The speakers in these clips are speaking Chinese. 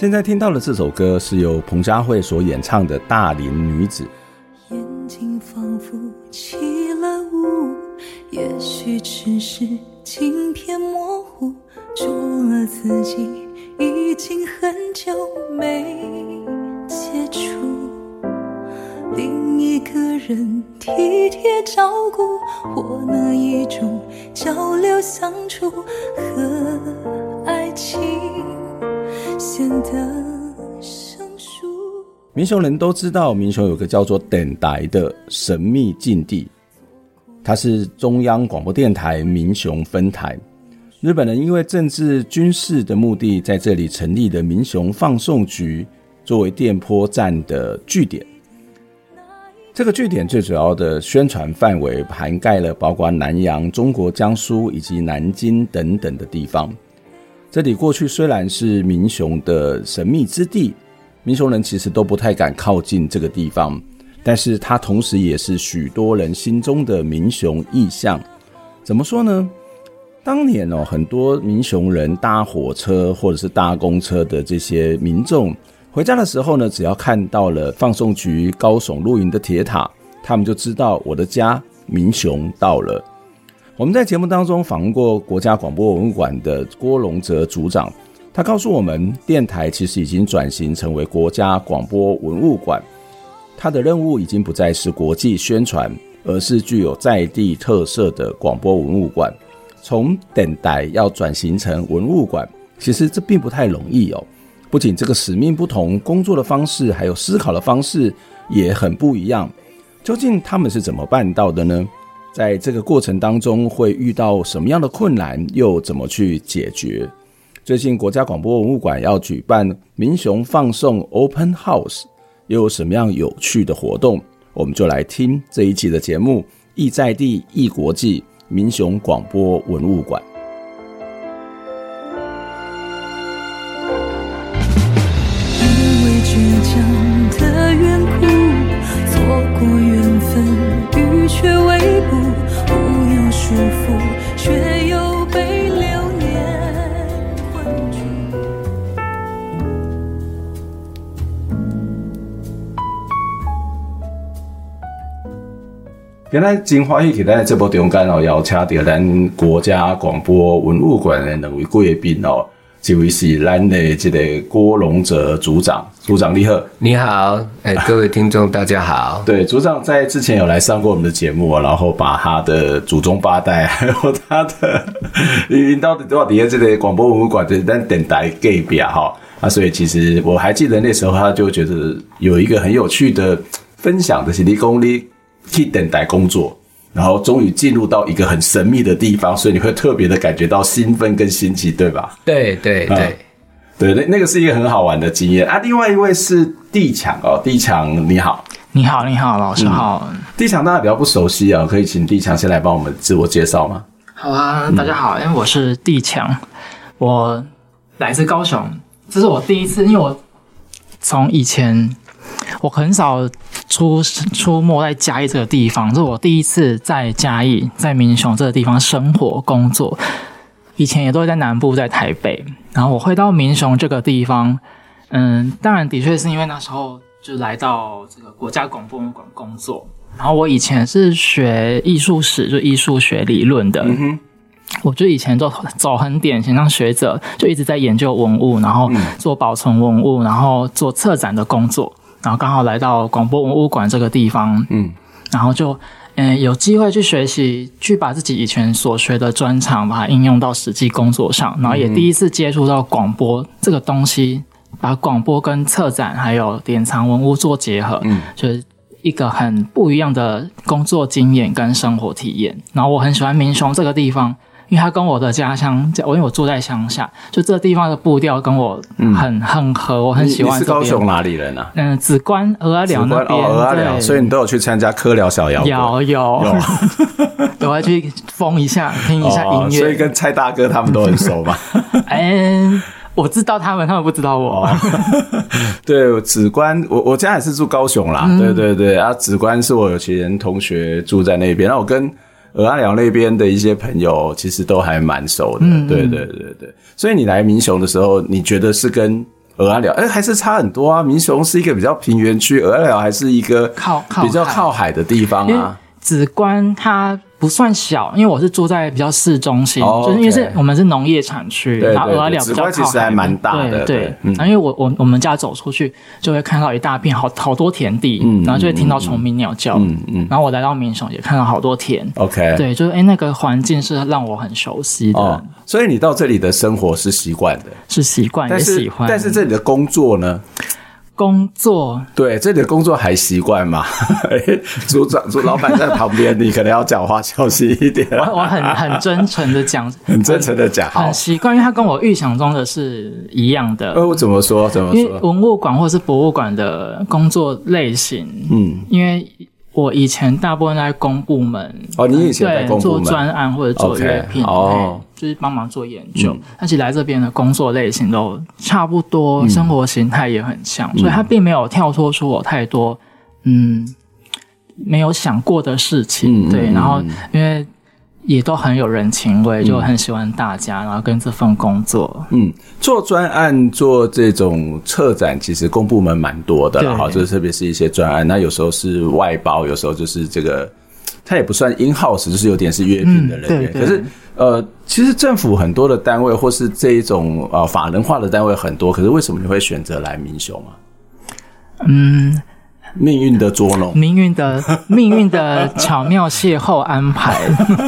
现在听到的这首歌是由彭佳慧所演唱的《大龄女子》。眼睛仿佛起了雾，也许只是镜片模糊，除了自己已经很久没接触另一个人体贴照顾，或那一种交流相处民雄人都知道，民雄有个叫做等台的神秘禁地，它是中央广播电台民雄分台。日本人因为政治军事的目的，在这里成立了民雄放送局，作为电波站的据点。这个据点最主要的宣传范围涵盖了包括南洋、中国江苏以及南京等等的地方。这里过去虽然是民雄的神秘之地，民雄人其实都不太敢靠近这个地方，但是它同时也是许多人心中的民雄意象。怎么说呢？当年哦，很多民雄人搭火车或者是搭公车的这些民众回家的时候呢，只要看到了放送局高耸入云的铁塔，他们就知道我的家民雄到了。我们在节目当中访问过国家广播文物馆的郭龙哲组长，他告诉我们，电台其实已经转型成为国家广播文物馆，它的任务已经不再是国际宣传，而是具有在地特色的广播文物馆。从电台要转型成文物馆，其实这并不太容易哦。不仅这个使命不同，工作的方式还有思考的方式也很不一样。究竟他们是怎么办到的呢？在这个过程当中会遇到什么样的困难，又怎么去解决？最近国家广播文物馆要举办民雄放送 Open House，又有什么样有趣的活动？我们就来听这一期的节目，意在地，意国际，民雄广播文物馆。因为倔强的缘故，错过缘分，欲却未卜。束缚，原来真欢喜，在这波中间哦，邀请到咱国家广播文物馆的两位贵宾哦。这位是咱的这个郭荣哲组长，组长你好，你好，哎、欸，各位听众大家好。对，组长在之前有来上过我们的节目，然后把他的祖宗八代，还有他的，你到底多少年这个广播文物馆的咱电台给表哈啊，所以其实我还记得那时候他就觉得有一个很有趣的分享的是你讲你去电台工作。然后终于进入到一个很神秘的地方，所以你会特别的感觉到兴奋跟新奇，对吧？对对对、嗯、对，那那个是一个很好玩的经验啊。另外一位是地强哦，地强你好，你好你好，老师好。嗯、地强大家比较不熟悉啊，可以请地强先来帮我们自我介绍吗？好啊，大家好，因为我是地强，我来自高雄，这是我第一次，因为我从以前。我很少出出没在嘉义这个地方，这是我第一次在嘉义，在民雄这个地方生活工作。以前也都会在南部，在台北。然后我会到民雄这个地方，嗯，当然的确是因为那时候就来到这个国家广播馆工作。然后我以前是学艺术史，就艺术学理论的。嗯哼，我就以前就走很典型，像学者，就一直在研究文物，然后做保存文物，然后做策展的工作。然后刚好来到广播文物馆这个地方，嗯，然后就嗯有机会去学习，去把自己以前所学的专长把它应用到实际工作上，然后也第一次接触到广播这个东西把广播跟策展还有典藏文物做结合，嗯，就是一个很不一样的工作经验跟生活体验。然后我很喜欢民雄这个地方。因为它跟我的家乡，我因为我住在乡下，就这个地方的步调跟我很、嗯、很合，我很喜欢。你是高雄哪里人啊？嗯，梓官蚵仔寮那边。蚵仔寮，所以你都有去参加科寮小摇滚。有有有，我要去疯一下，听一下音乐、哦。所以跟蔡大哥他们都很熟嘛。嗯，我知道他们，他们不知道我。哦、对，梓官，我我家也是住高雄啦。嗯、对对对，啊，梓官是我有前同学住在那边，然后我跟。蚵仔寮那边的一些朋友，其实都还蛮熟的。嗯，对对对对。所以你来民雄的时候，你觉得是跟俄阿寮，哎，还是差很多啊？民雄是一个比较平原区，俄阿寮还是一个靠靠比较靠海的地方啊。子官它不算小，因为我是住在比较市中心，就是因为是我们是农业产区，然后蚵仔寮比较靠海，其实还蛮大的。对，然后因为我我我们家走出去就会看到一大片好好多田地，然后就会听到虫鸣鸟叫，嗯嗯，然后我来到民雄也看到好多田，OK，对，就是哎那个环境是让我很熟悉的，所以你到这里的生活是习惯的，是习惯也喜欢，但是这里的工作呢？工作对，这里的工作还习惯吗？组长、组老板在旁边，你可能要讲话小心一点。我我很很真诚的讲，很真诚的 讲，很习惯，因为他跟我预想中的是一样的。呃，我怎么说？怎么说？因为文物馆或是博物馆的工作类型，嗯，因为。我以前大部分在公部门哦，你以前在公部门做专案或者做约聘哦，就是帮忙做研究。但是来这边的工作类型都差不多，生活形态也很像，所以他并没有跳脱出我太多嗯没有想过的事情。对，然后因为。也都很有人情味，就很喜欢大家，嗯、然后跟这份工作，嗯，做专案做这种策展，其实公部门蛮多的，哈，就是特别是一些专案，那有时候是外包，有时候就是这个，它也不算 in house，就是有点是约聘的人员。嗯、可是，呃，其实政府很多的单位或是这一种呃法人化的单位很多，可是为什么你会选择来民雄啊？嗯。命运的捉弄，命运的 命运的巧妙邂逅安排，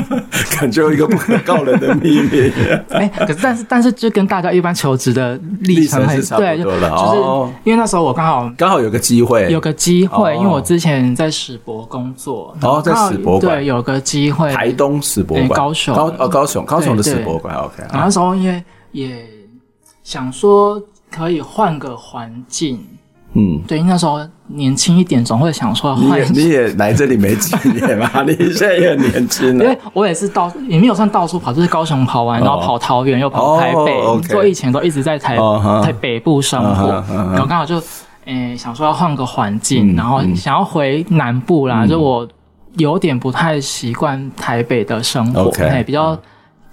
感觉有一个不可告人的秘密。哎、欸，可是但是但是就跟大家一般求职的历程是差不多的，就是因为那时候我刚好刚好有个机会，有个机会，因为我之前在史博工作，哦，在史博馆，对，有个机会，台东史博馆，高雄，高哦高雄高雄的史博馆，OK。然后那时候因为也想说可以换个环境。嗯，对，那时候年轻一点，总会想说换。你也来这里没几年嘛？你现在也很年轻。因为我也是到，也没有算到处跑，就是高雄跑完，然后跑桃园，又跑台北。我以前都一直在台台北部生活，然后刚好就诶想说要换个环境，然后想要回南部啦。就我有点不太习惯台北的生活，比较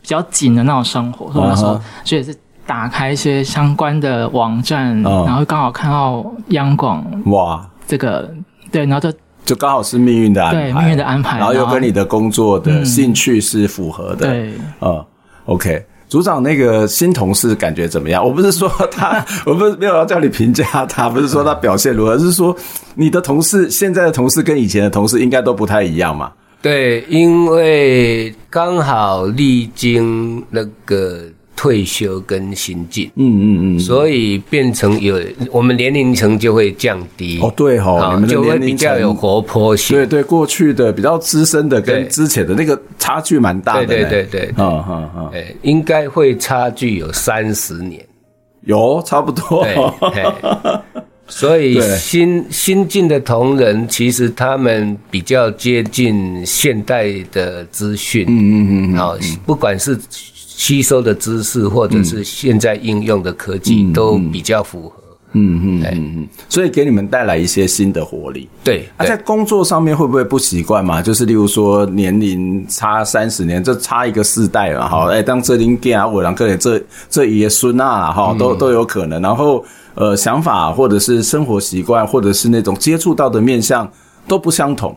比较紧的那种生活，所以那时候就也是。打开一些相关的网站，哦、然后刚好看到央广哇，这个对，然后就就刚好是命运的安排，对命运的安排，然后又跟你的工作的兴趣是符合的，嗯、对，嗯，OK，组长那个新同事感觉怎么样？我不是说 他，我不是没有要叫你评价他，不是说他表现如何，而是说你的同事现在的同事跟以前的同事应该都不太一样嘛？对，因为刚好历经那个。退休跟新进，嗯嗯嗯，所以变成有我们年龄层就会降低。哦，对哈，你们就会比较有活泼性，对对，过去的比较资深的跟之前的那个差距蛮大的，对对对对，嗯嗯嗯，哎，应该会差距有三十年，有差不多，对，所以新新进的同仁其实他们比较接近现代的资讯，嗯嗯嗯，好，不管是。吸收的知识，或者是现在应用的科技，嗯、都比较符合。嗯嗯嗯嗯，所以给你们带来一些新的活力。对，那、啊、在工作上面会不会不习惯嘛？就是例如说年龄差三十年，这差一个世代嘛，哈、嗯。哎，当这林给啊，我两个人这这爷孙啊，哈，都都有可能。然后呃，想法或者是生活习惯，或者是那种接触到的面向都不相同。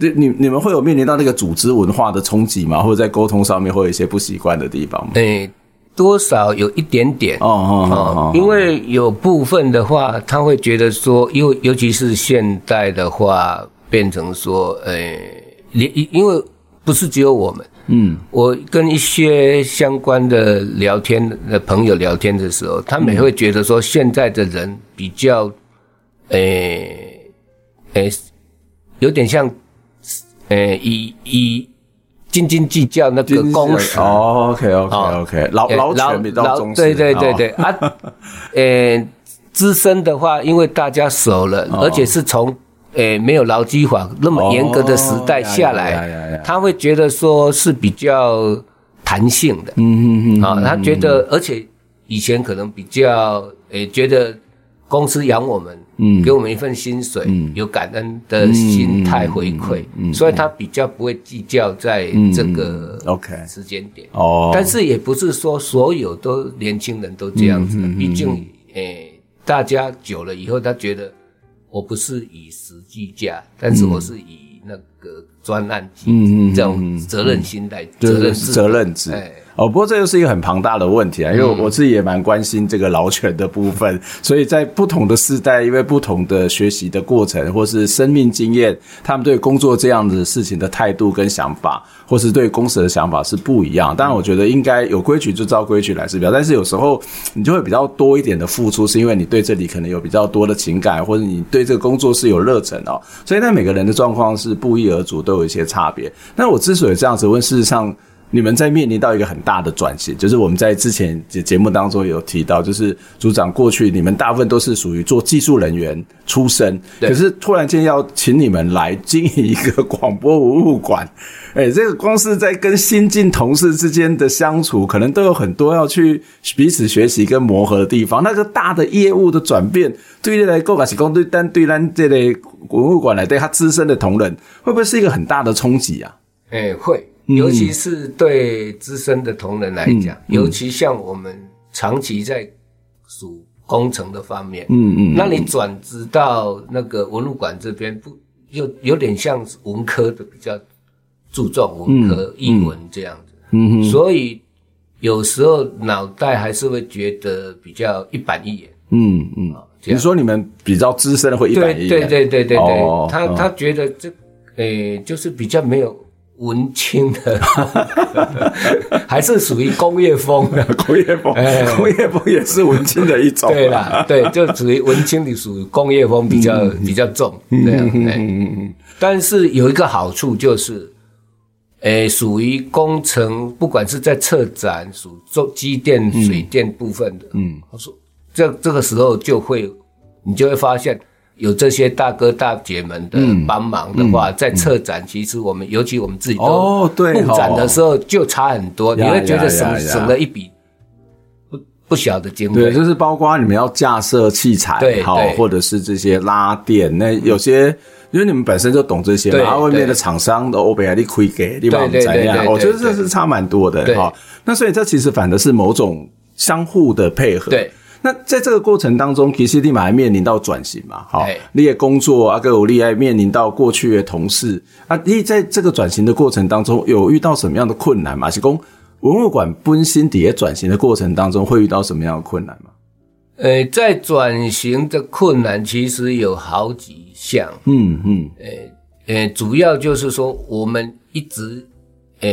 你你你们会有面临到那个组织文化的冲击吗？或者在沟通上面会有一些不习惯的地方吗？诶，多少有一点点哦哦哦，因为有部分的话，他会觉得说，因为尤其是现代的话，变成说，诶，连因为不是只有我们。嗯，我跟一些相关的聊天的朋友聊天的时候，他们也会觉得说，现在的人比较，诶、欸、诶、欸，有点像，诶、欸，以以斤斤计较那个工时。哦，OK OK OK，劳劳权比较重视。对对对对啊，诶、欸，资深的话，因为大家熟了，哦、而且是从。诶、欸，没有劳基法那么严格的时代下来，哦、他会觉得说是比较弹性的。嗯嗯嗯。啊，他觉得，而且以前可能比较诶、欸，觉得公司养我们，嗯，给我们一份薪水，嗯，有感恩的心态回馈，嗯，所以他比较不会计较在这个 OK 时间点。哦、嗯。但是也不是说所有都年轻人都这样子，毕、竟诶、欸，大家久了以后，他觉得。我不是以实计价，但是我是以那个专案级，嗯嗯，这种责任心态，责任责任制。哦，不过这又是一个很庞大的问题啊，因为我自己也蛮关心这个劳权的部分，所以在不同的世代，因为不同的学习的过程或是生命经验，他们对工作这样子事情的态度跟想法，或是对公司的想法是不一样。当然，我觉得应该有规矩就照规矩来是比较，但是有时候你就会比较多一点的付出，是因为你对这里可能有比较多的情感，或者你对这个工作是有热忱哦。所以，那每个人的状况是不一而足，都有一些差别。那我之所以这样子问，事实上。你们在面临到一个很大的转型，就是我们在之前节节目当中有提到，就是组长过去你们大部分都是属于做技术人员出身，可是突然间要请你们来经营一个广播文物馆，诶，这个光是在跟新进同事之间的相处，可能都有很多要去彼此学习跟磨合的地方。那个大的业务的转变，对于来购买是讲对单对单这类文物馆来对他资深的同仁，会不会是一个很大的冲击啊？诶，会。尤其是对资深的同仁来讲，尤其像我们长期在属工程的方面，嗯嗯，那你转职到那个文物馆这边，不又有点像文科的比较注重文科英文这样子，嗯嗯，所以有时候脑袋还是会觉得比较一板一眼，嗯嗯，比如说你们比较资深的会一板一眼，对对对对对，哦、他他觉得这诶、欸、就是比较没有。文青的，还是属于工业风的工业风，工业风也是文青的一种。对啦，对，就属于文青的，属于工业风比较比较重。这样，但是有一个好处就是，诶，属于工程，不管是在策展属做机电、水电部分的，嗯，他说这这个时候就会，你就会发现。有这些大哥大姐们的帮忙的话，在策展，其实我们尤其我们自己都布展的时候就差很多，你会觉得省省了一笔不不小的经费。对，就是包括你们要架设器材，对，好，或者是这些拉电，那有些因为你们本身就懂这些嘛，然后外面的厂商的欧贝亚利亏给，你帮我们怎样？我觉得这是差蛮多的哈。那所以这其实反的是某种相互的配合。对。那在这个过程当中，其实你们还面临到转型嘛？好，你也工作啊，跟我厉害面临到过去的同事啊，你在这个转型的过程当中，有遇到什么样的困难吗？是说文物馆本身底下转型的过程当中，会遇到什么样的困难吗？呃，在转型的困难其实有好几项，嗯嗯，呃呃，主要就是说我们一直，呃。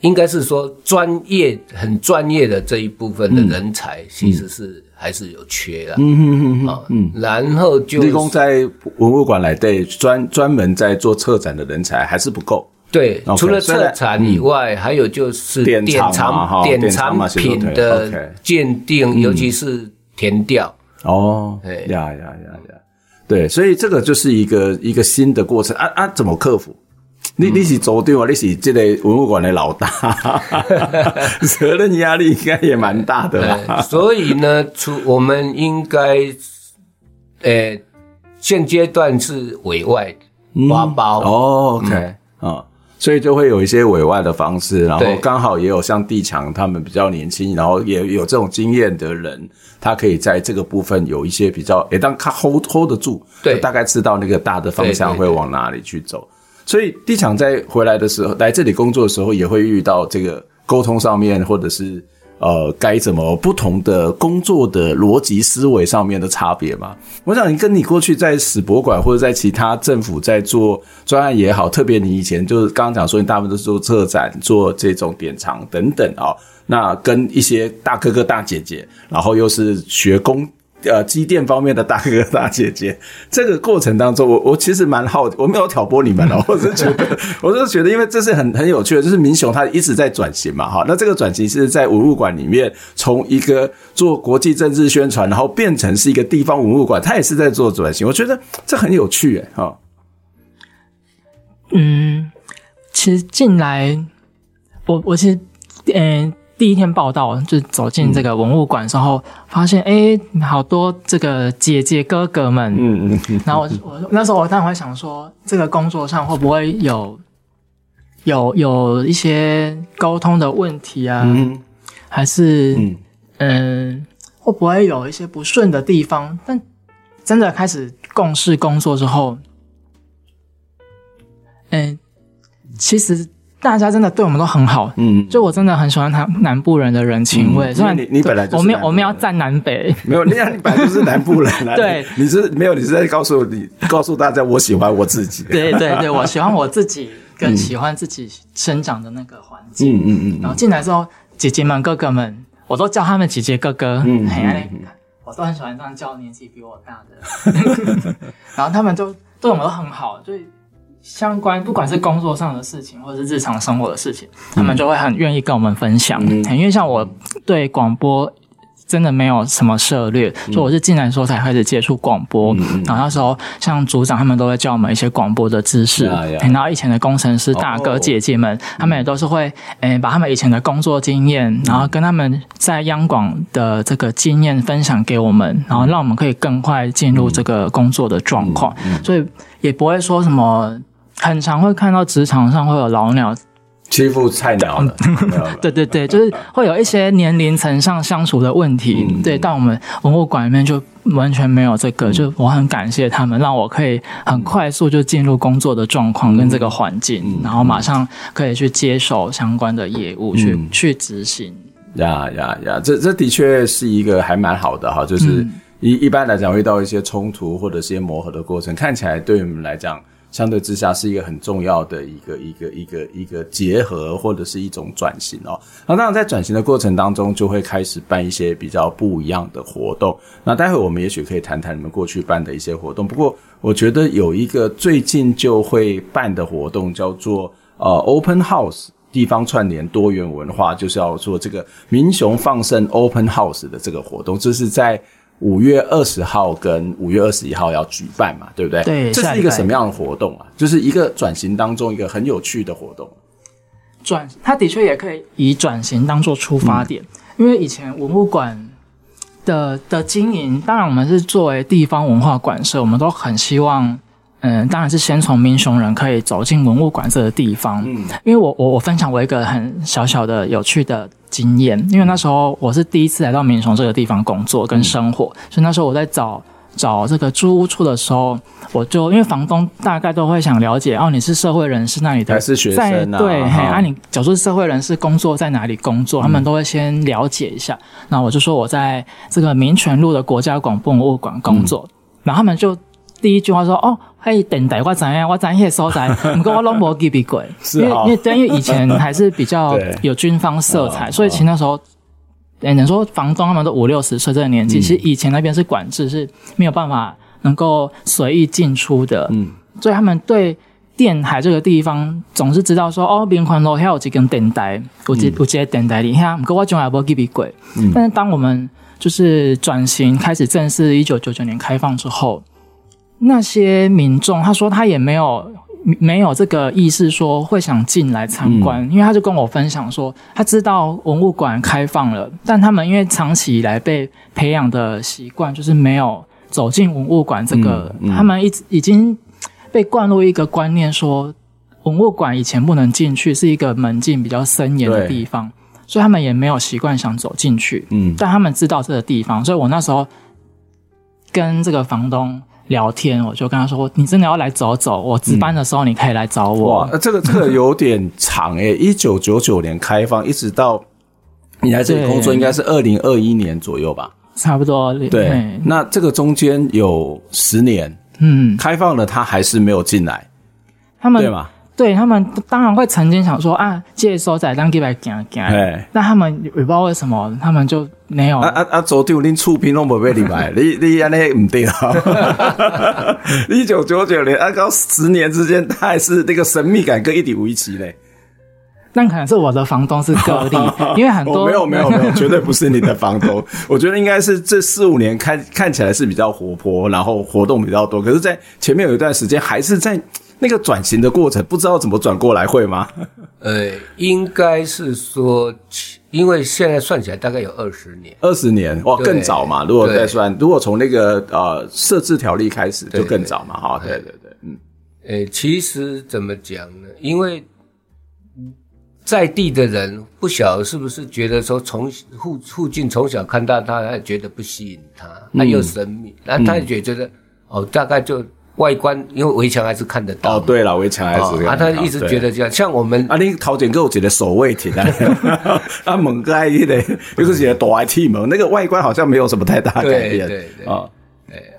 应该是说专业很专业的这一部分的人才，其实是还是有缺的。嗯嗯嗯嗯。然后就立功在文物馆来对专专门在做策展的人才还是不够。对，除了策展以外，还有就是典藏典藏品的鉴定，尤其是填调。哦，呀呀呀呀，对，所以这个就是一个一个新的过程啊啊，怎么克服？你你是组长啊，你是这个文物馆的老大，责任压力应该也蛮大的吧？所以呢，出我们应该，呃，现阶段是委外发包。哦，OK，啊，所以就会有一些委外的方式，然后刚好也有像地强他们比较年轻，然后也有这种经验的人，他可以在这个部分有一些比较，诶，当他 hold hold 得住，对，大概知道那个大的方向会往哪里去走。所以地产在回来的时候，来这里工作的时候，也会遇到这个沟通上面，或者是呃，该怎么不同的工作的逻辑思维上面的差别吗？我想你跟你过去在史博馆或者在其他政府在做专案也好，特别你以前就是刚刚讲说你大部分都是做策展、做这种典藏等等啊、哦，那跟一些大哥哥大姐姐，然后又是学工。呃，机电方面的大哥大姐姐，这个过程当中，我我其实蛮好，我没有挑拨你们哦，我是觉得，我是觉得，因为这是很很有趣的，就是民雄他一直在转型嘛，哈，那这个转型是在文物馆里面，从一个做国际政治宣传，然后变成是一个地方文物馆，他也是在做转型，我觉得这很有趣，哎，哈，嗯，其实进来，我我其实，嗯。第一天报道，就走进这个文物馆之后，发现哎，好多这个姐姐哥哥们，嗯嗯，嗯然后我我那时候我当然会想说，这个工作上会不会有有有一些沟通的问题啊？嗯，还是嗯，嗯会不会有一些不顺的地方？但真的开始共事工作之后，嗯，其实。大家真的对我们都很好，嗯，就我真的很喜欢他南部人的人情味。虽然你你本来就是我们我们要站南北，没有，你看你本来就是南部人，对，你是没有，你是在告诉你告诉大家我喜欢我自己，对对对，我喜欢我自己，更喜欢自己生长的那个环境，嗯嗯嗯。然后进来之后，姐姐们哥哥们，我都叫他们姐姐哥哥，嗯，我都很喜欢这样叫年纪比我大的，然后他们就对我们都很好，所以。相关不管是工作上的事情，或者是日常生活的事情，他们就会很愿意跟我们分享。嗯，因为像我对广播真的没有什么涉猎，所以我是进来的时候才开始接触广播。然后那时候像组长他们都会教我们一些广播的知识。然后以前的工程师大哥姐姐们，他们也都是会诶把他们以前的工作经验，然后跟他们在央广的这个经验分享给我们，然后让我们可以更快进入这个工作的状况。所以也不会说什么。很常会看到职场上会有老鸟。欺负菜鸟的，对对对，就是会有一些年龄层上相处的问题。嗯、对，但我们文物馆里面就完全没有这个，嗯、就我很感谢他们，让我可以很快速就进入工作的状况跟这个环境，嗯、然后马上可以去接手相关的业务，嗯、去去执行。呀呀呀，这这的确是一个还蛮好的哈，就是一、嗯、一般来讲遇到一些冲突或者是一些磨合的过程，看起来对我们来讲。相对之下是一个很重要的一个一个一个一个结合或者是一种转型哦。那当然在转型的过程当中，就会开始办一些比较不一样的活动。那待会我们也许可以谈谈你们过去办的一些活动。不过我觉得有一个最近就会办的活动叫做呃 Open House 地方串联多元文化，就是要做这个民雄放生 Open House 的这个活动，这是在。五月二十号跟五月二十一号要举办嘛，对不对？对，这是一个什么样的活动啊？就是一个转型当中一个很有趣的活动。转，它的确也可以以转型当做出发点，嗯、因为以前文物馆的的经营，当然我们是作为地方文化馆社，我们都很希望。嗯，当然是先从民雄人可以走进文物馆这个地方。嗯，因为我我我分享我一个很小小的有趣的经验，因为那时候我是第一次来到民雄这个地方工作跟生活，嗯、所以那时候我在找找这个租屋处的时候，我就因为房东大概都会想了解哦，你是社会人士那里的，还是学生啊？对，好啊，你假如是社会人士工作在哪里工作，他们都会先了解一下。那、嗯、我就说我在这个民权路的国家广播博物馆工作，嗯、然后他们就。第一句话说：“哦，嘿，等待我怎样，我知迄个所在，不过我拢无记过，因为因为因为以前还是比较 有军方色彩，所以其实那时候，哎，你说房东他们都五六十岁这个年纪，其实以前那边是管制，是没有办法能够随意进出的，嗯，所以他们对电台这个地方总是知道说，哦，民权路还有几根电台，有几有几个电台里，哈，不过我从来无记过，嗯，但是当我们就是转型开始正式一九九九年开放之后。”那些民众，他说他也没有没有这个意识，说会想进来参观，嗯、因为他就跟我分享说，他知道文物馆开放了，但他们因为长期以来被培养的习惯，就是没有走进文物馆这个，嗯嗯、他们一直已经被灌入一个观念，说文物馆以前不能进去，是一个门禁比较森严的地方，所以他们也没有习惯想走进去。嗯，但他们知道这个地方，所以我那时候跟这个房东。聊天，我就跟他说：“你真的要来走走，我值班的时候你可以来找我。”哇，这个这个 有点长诶，一九九九年开放，一直到你来这里工作应该是二零二一年左右吧？差不多。对，嘿那这个中间有十年，嗯，开放了，他还是没有进来，他们对吗？对他们当然会曾经想说啊，借收仔当几百件件，但他们也不知道为什么，他们就没有。啊啊啊！昨天恁触屏拢没被礼拜，你你安尼唔对啊！一九九九年，啊，到十年之间，他还是那个神秘感跟一点无一奇嘞。那可能是我的房东是个例，因为很多没有没有没有，绝对不是你的房东。我觉得应该是这四五年看看起来是比较活泼，然后活动比较多，可是，在前面有一段时间还是在。那个转型的过程不知道怎么转过来，会吗？呃，应该是说，因为现在算起来大概有二十年，二十年哇，更早嘛。如果再算，如果从那个呃设置条例开始，就更早嘛。哈，对对对，嗯。诶，其实怎么讲呢？因为在地的人不晓得是不是觉得说，从附附近从小看到他，他觉得不吸引他，他又神秘，那他也觉得哦，大概就。外观，因为围墙还是看得到。哦，对了，围墙还是。啊，他一直觉得这样，像我们啊，你头前给我觉得守卫挺啊，啊门盖一的，就是觉得躲来踢门，那个外观好像没有什么太大改变。对对对啊，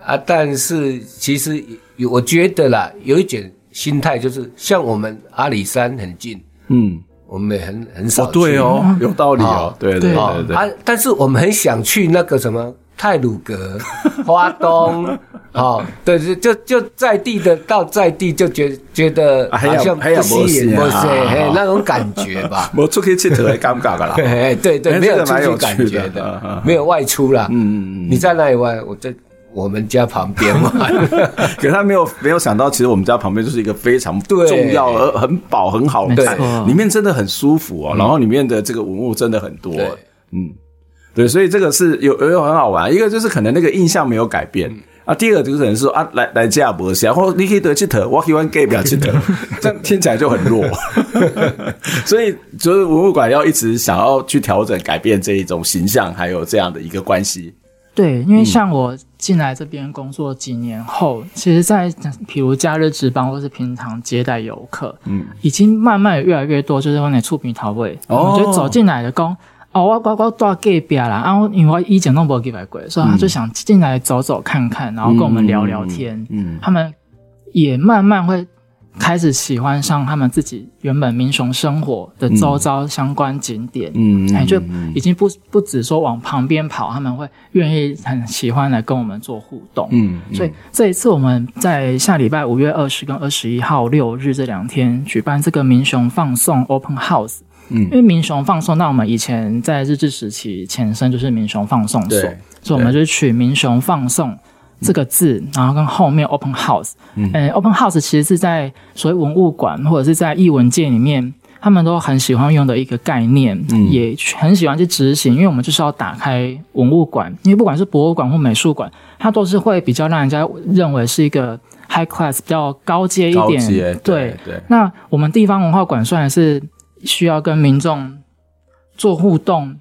啊，但是其实我觉得啦，有一点心态就是，像我们阿里山很近，嗯，我们也很很少。对哦，有道理哦，对对对对。啊，但是我们很想去那个什么太鲁阁、花东。哦，对，就就就在地的到在地就觉觉得好像不吸引，不是那种感觉吧？我出去吃特别尴尬的啦。对对，没有出去感觉的，没有外出啦。嗯嗯嗯。你在那里玩？我在我们家旁边玩。可他没有没有想到，其实我们家旁边就是一个非常重要而很饱很好的，里面真的很舒服哦。然后里面的这个文物真的很多。嗯，对，所以这个是有有很好玩。一个就是可能那个印象没有改变。啊，第二个就是可能说啊，来来加博士，然后你可以得去得，我喜欢给不要去得，这样听起来就很弱。所以，就是博物馆要一直想要去调整、改变这一种形象，还有这样的一个关系。对，因为像我进来这边工作几年后，嗯、其实，在比如假日值班或是平常接待游客，嗯，已经慢慢越来越多，就是往你触屏头位，哦、我觉得走进来的工。哦，我我我住隔壁啦，然后因为我以前都没去过，所以他就想进来走走看看，然后跟我们聊聊天。嗯，嗯他们也慢慢会开始喜欢上他们自己原本民雄生活的周遭相关景点。嗯，哎，就已经不不只说往旁边跑，他们会愿意很喜欢来跟我们做互动。嗯，嗯所以这一次我们在下礼拜五月二十跟二十一号六日这两天举办这个民雄放送 Open House。嗯，因为民雄放送，那我们以前在日治时期前身就是民雄放送所，所以我们就取民雄放送这个字，嗯、然后跟后面 open house，嗯、欸、，open house 其实是在所谓文物馆或者是在艺文界里面，他们都很喜欢用的一个概念，嗯、也很喜欢去执行，因为我们就是要打开文物馆，因为不管是博物馆或美术馆，它都是会比较让人家认为是一个 high class 比较高阶一点，阶对对。对。那我们地方文化馆虽然是。需要跟民众做互动，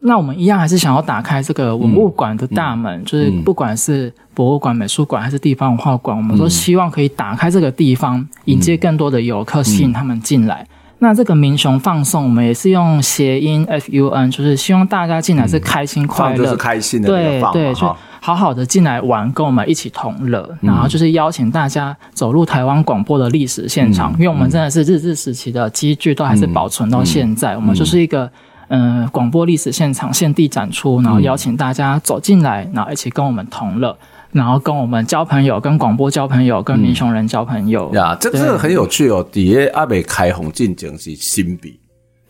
那我们一样还是想要打开这个文物馆的大门，嗯、就是不管是博物馆、美术馆还是地方文化馆，嗯、我们都希望可以打开这个地方，迎接更多的游客，吸引他们进来。嗯、那这个民雄放送，我们也是用谐音 F U N，就是希望大家进来是开心快乐，嗯、是开心的对对，就好好的进来玩，跟我们一起同乐，然后就是邀请大家走入台湾广播的历史现场，嗯、因为我们真的是日治时期的机具都还是保存到现在，嗯、我们就是一个嗯、呃、广播历史现场现地展出，然后邀请大家走进来，然后一起跟我们同乐，然后跟我们交朋友，跟广播交朋友，跟民雄人交朋友。呀、嗯，这这个很有趣哦。底下阿北开红进前是新币，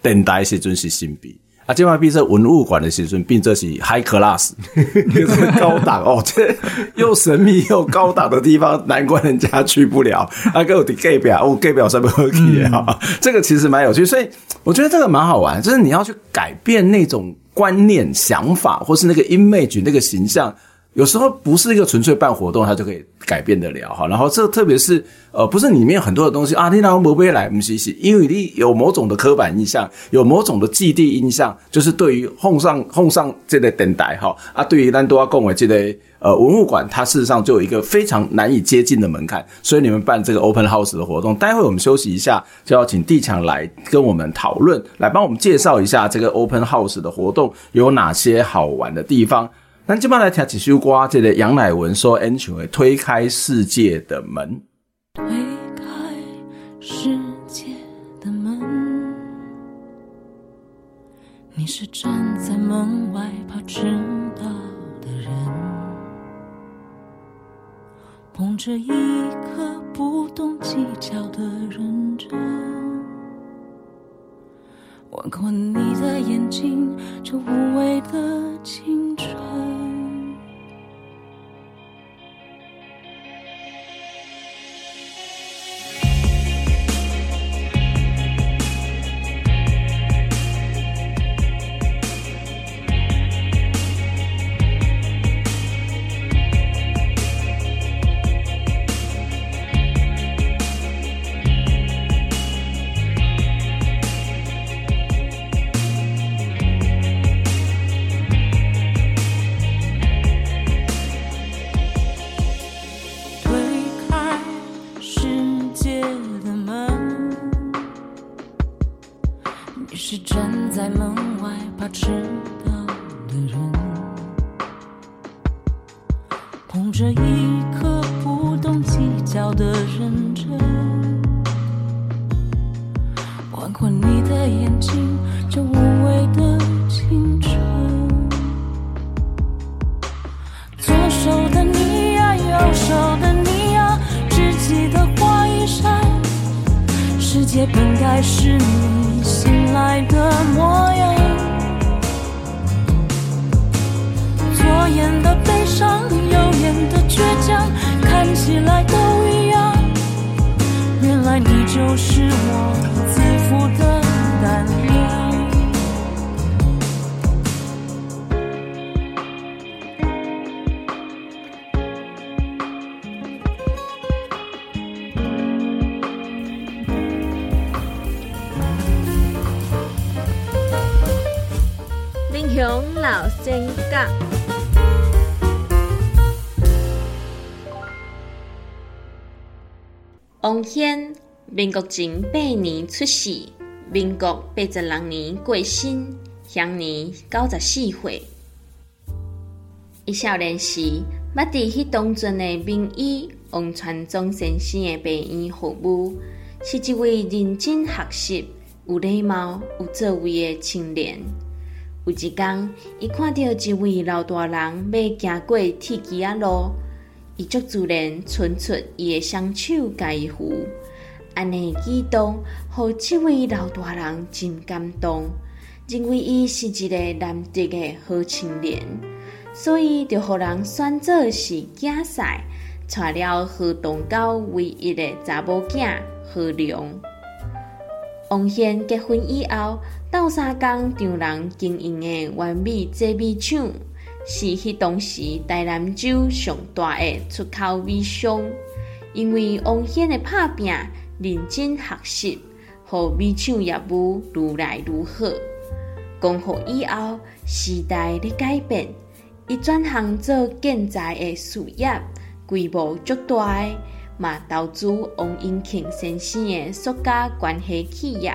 等待时阵是新币。啊，今晚比这文物馆的时阵，并这是 high class，就是高档哦。这又神秘又高档的地方，难怪人家去不了。啊，给我的 gay 表，我 gay 表什么可以啊？这个其实蛮有趣，所以我觉得这个蛮好玩。就是你要去改变那种观念、想法，或是那个 image 那个形象，有时候不是一个纯粹办活动，它就可以改变得了哈。然后这特别是呃，不是里面很多的东西啊，你让不会来不是是，因为你有某种的刻板印象，有某种的既定印象，就是对于奉上奉上这类等待哈啊，对于咱都要讲的这类呃文物馆，它事实上就有一个非常难以接近的门槛。所以你们办这个 Open House 的活动，待会我们休息一下，就要请地强来跟我们讨论，来帮我们介绍一下这个 Open House 的活动有哪些好玩的地方。那今晚来听几首歌，这个杨乃文说：“演唱会推开世界的门，推开世界的门，你是站在门外怕迟到的人，捧着一颗不懂计较的认真，吻过你的眼睛，这无畏的青春。”王献，民国前八年出世，民国八十六年过身，享年九十四岁。伊少年时，捌伫迄当阵的名医王传忠先生的病院服务，是一位认真学习、有礼貌、有作为的青年。有一天，伊看到一位老大人要行过铁枝仔路。伊足自然伸出伊的双手，甲伊扶，安尼举动，互这位老大人真感动，认为伊是一个难得的好青年，所以就互人选做是囝婿，娶了河东狗唯一的查某囝河龙。王献结婚以后，斗相共丈人经营的完美制米厂。是迄当时台南州上大的出口米商，因为王显的拍拼、认真学习，互米厂业务愈来愈好。光复以后，时代的改变，伊转行做建材的事业，规模足大，嘛投资王永庆先生的塑胶关系企业。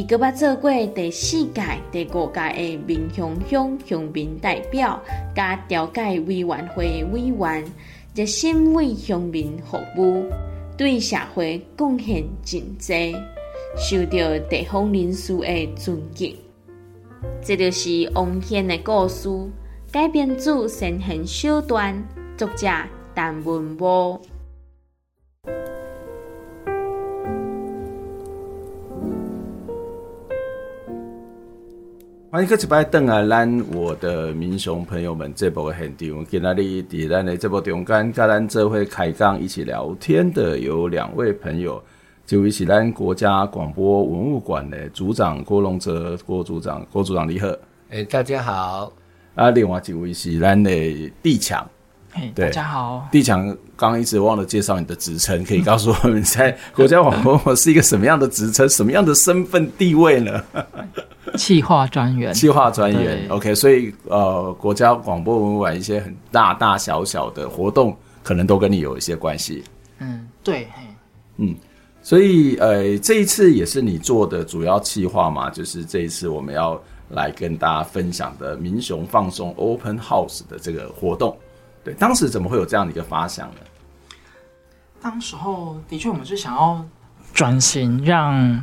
伊阁捌做过第四届、第五届的民雄乡乡民代表，甲调解委员会委员，热心为乡民服务，对社会贡献真济，受到地方人士的尊敬。这就是王宪的故事，改编自神行小段，作者陈文波。欢迎各位来登来咱我的民雄朋友们，这部的现场，今天伫咱的这部中间，跟咱这会开讲一起聊天的有两位朋友，就一起咱国家广播文物馆的组长郭龙泽郭组长，郭组长你好。哎，大家好。啊，另外一位是咱的地强。嘿，大家好，地强刚刚一直忘了介绍你的职称，可以告诉我们在国家广播网是一个什么样的职称，什么样的身份地位呢？企划专员，企划专员，OK，所以呃，国家广播文物馆一些很大大小小的活动，可能都跟你有一些关系。嗯，对，嘿，嗯，所以呃，这一次也是你做的主要企划嘛，就是这一次我们要来跟大家分享的民雄放送 Open House 的这个活动。对，当时怎么会有这样的一个发想呢？当时候的确，我们是想要转型让，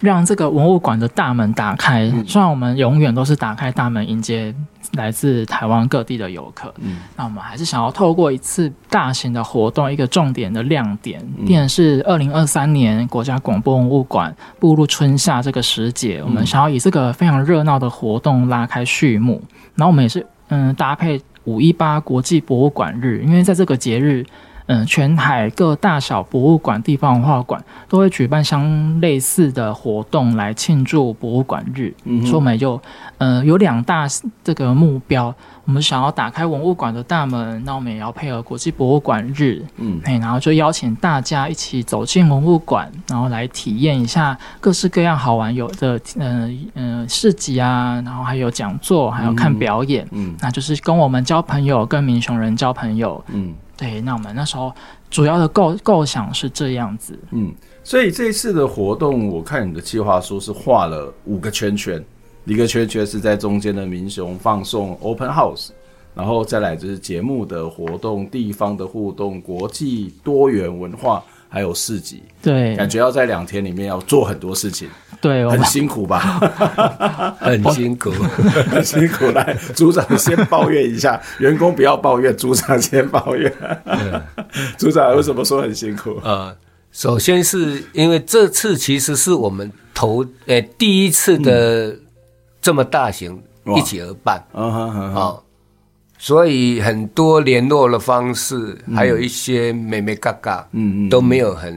让让这个文物馆的大门打开。嗯、虽然我们永远都是打开大门迎接来自台湾各地的游客，嗯，那我们还是想要透过一次大型的活动，一个重点的亮点，便、嗯、是二零二三年国家广播文物馆步入春夏这个时节，嗯、我们想要以这个非常热闹的活动拉开序幕。然后我们也是嗯搭配五一八国际博物馆日，因为在这个节日。嗯，全海各大小博物馆、地方文化馆都会举办相类似的活动来庆祝博物馆日。嗯哼，所以我们就呃有两大这个目标，我们想要打开文物馆的大门，那我们也要配合国际博物馆日。嗯，然后就邀请大家一起走进文物馆，然后来体验一下各式各样好玩有的嗯嗯、呃、市集啊，然后还有讲座，还有看表演。嗯，那就是跟我们交朋友，跟民雄人交朋友。嗯。对，那我们那时候主要的构构想是这样子。嗯，所以这一次的活动，我看你的计划书是画了五个圈圈，一个圈圈是在中间的民雄放送 Open House，然后再来就是节目的活动、地方的互动、国际多元文化，还有市集。对，感觉要在两天里面要做很多事情。对，很辛苦吧？很辛苦，很辛苦。来，组长先抱怨一下，员工不要抱怨，组长先抱怨。组长为什么说很辛苦？呃，首先是因为这次其实是我们头诶、欸、第一次的这么大型一起而办，嗯哼哼，好，所以很多联络的方式，还有一些妹妹嘎嘎，嗯嗯，都没有很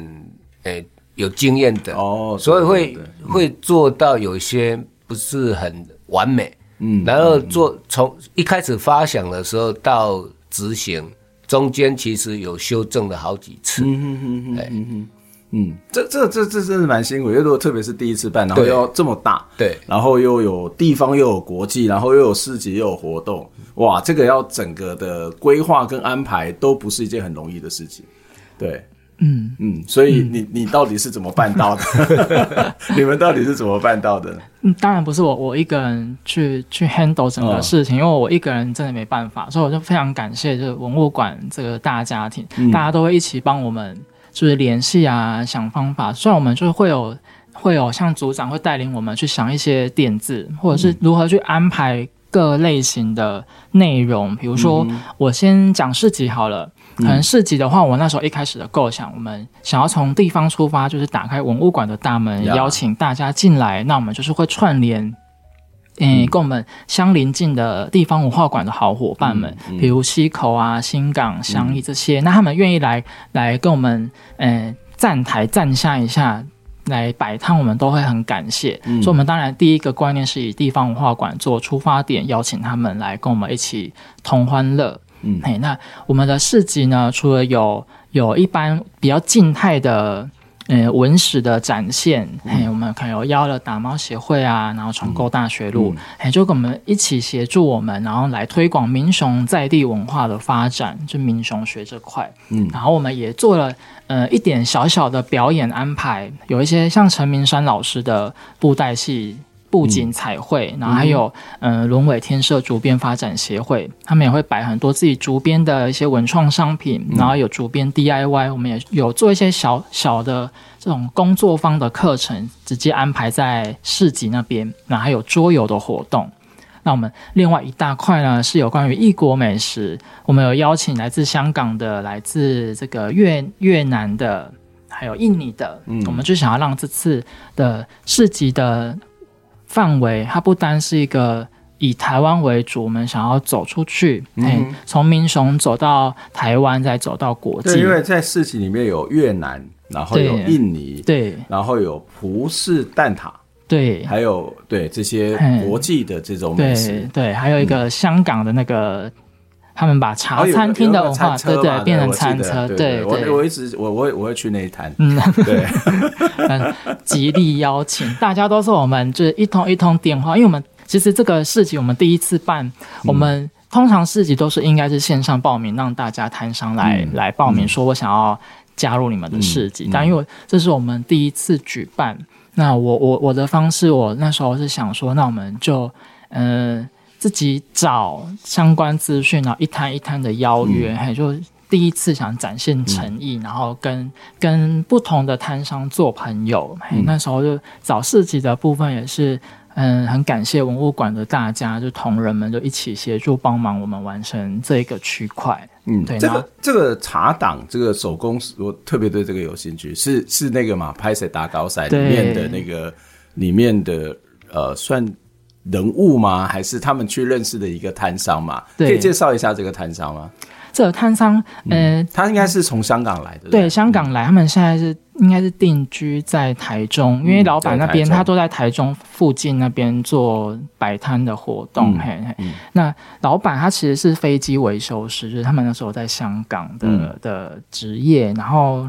诶。欸有经验的。哦，所以会会做到有些不是很完美，嗯，然后做从一开始发想的时候到执行，中间其实有修正了好几次，嗯嗯嗯嗯嗯嗯，这这这这真是蛮辛苦，因为如果特别是第一次办，然后要这么大，对，然后又有地方又有国际，然后又有市集又有活动，哇，这个要整个的规划跟安排都不是一件很容易的事情，对。嗯嗯，所以你你到底是怎么办到的？嗯、你们到底是怎么办到的？嗯，当然不是我我一个人去去 handle 整个事情，哦、因为我一个人真的没办法，所以我就非常感谢就是文物馆这个大家庭，嗯、大家都会一起帮我们就是联系啊，想方法。虽然我们就是会有会有像组长会带领我们去想一些点子，或者是如何去安排各类型的内容，比如说我先讲市集好了。可能市集的话，我那时候一开始的构想，我们想要从地方出发，就是打开文物馆的大门，邀请大家进来。那我们就是会串联，嗯，跟我们相邻近的地方文化馆的好伙伴们，比如溪口啊、新港、香义这些，那他们愿意来来跟我们，嗯，站台站下一下，来摆摊，我们都会很感谢。所以，我们当然第一个观念是以地方文化馆做出发点，邀请他们来跟我们一起同欢乐。嗯，嘿，那我们的市集呢，除了有有一般比较静态的，呃，文史的展现，嗯、嘿，我们可能有邀了打猫协会啊，然后重构大学路，嗯嗯、嘿，就跟我们一起协助我们，然后来推广民雄在地文化的发展，就民雄学这块，嗯，然后我们也做了呃一点小小的表演安排，有一些像陈明山老师的布袋戏。布景彩绘，然后还有嗯，轮纬天社竹编发展协会，他们也会摆很多自己竹编的一些文创商品，然后有竹编 DIY，我们也有做一些小小的这种工作坊的课程，直接安排在市集那边，然后还有桌游的活动。那我们另外一大块呢，是有关于异国美食，我们有邀请来自香港的、来自这个越越南的，还有印尼的，嗯，我们就想要让这次的市集的。范围，它不单是一个以台湾为主，我们想要走出去，嗯，从民雄走到台湾，再走到国际。因为在市集里面有越南，然后有印尼，对，然后有葡式蛋挞，对，还有对这些国际的这种美食，对对，还有一个香港的那个，嗯、他们把茶餐厅的文化，对对，对，变成餐车，对对，我我一直我我我会去那一摊，嗯，对，极力邀请大家，都是我们就是一通一通电话，因为我们其实这个市集我们第一次办，我们通常市集都是应该是线上报名，让大家摊商来、嗯、来报名，说我想要加入你们的市集，嗯、但因为这是我们第一次举办。那我我我的方式，我那时候是想说，那我们就嗯、呃、自己找相关资讯，然后一摊一摊的邀约，还、嗯、就第一次想展现诚意，嗯、然后跟跟不同的摊商做朋友。嗯、那时候就找市集的部分也是。嗯，很感谢文物馆的大家，就同仁们就一起协助帮忙，我们完成这个区块。嗯，对，这个这个茶档，这个手工，我特别对这个有兴趣，是是那个嘛，拍谁打高赛里面的那个里面的呃，算人物吗？还是他们去认识的一个摊商嘛？可以介绍一下这个摊商吗？这个摊商，呃，他应该是从香港来的，对，香港来，他们现在是应该是定居在台中，因为老板那边他都在台中附近那边做摆摊的活动，嘿嘿。那老板他其实是飞机维修师，就是他们那时候在香港的的职业，然后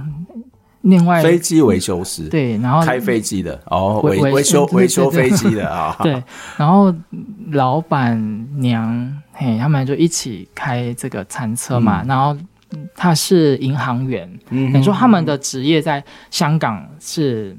另外飞机维修师，对，然后开飞机的，哦，维维修维修飞机的啊，对，然后老板娘。嘿，他们就一起开这个餐车嘛，嗯、然后他是银行员，嗯，等于说他们的职业在香港是，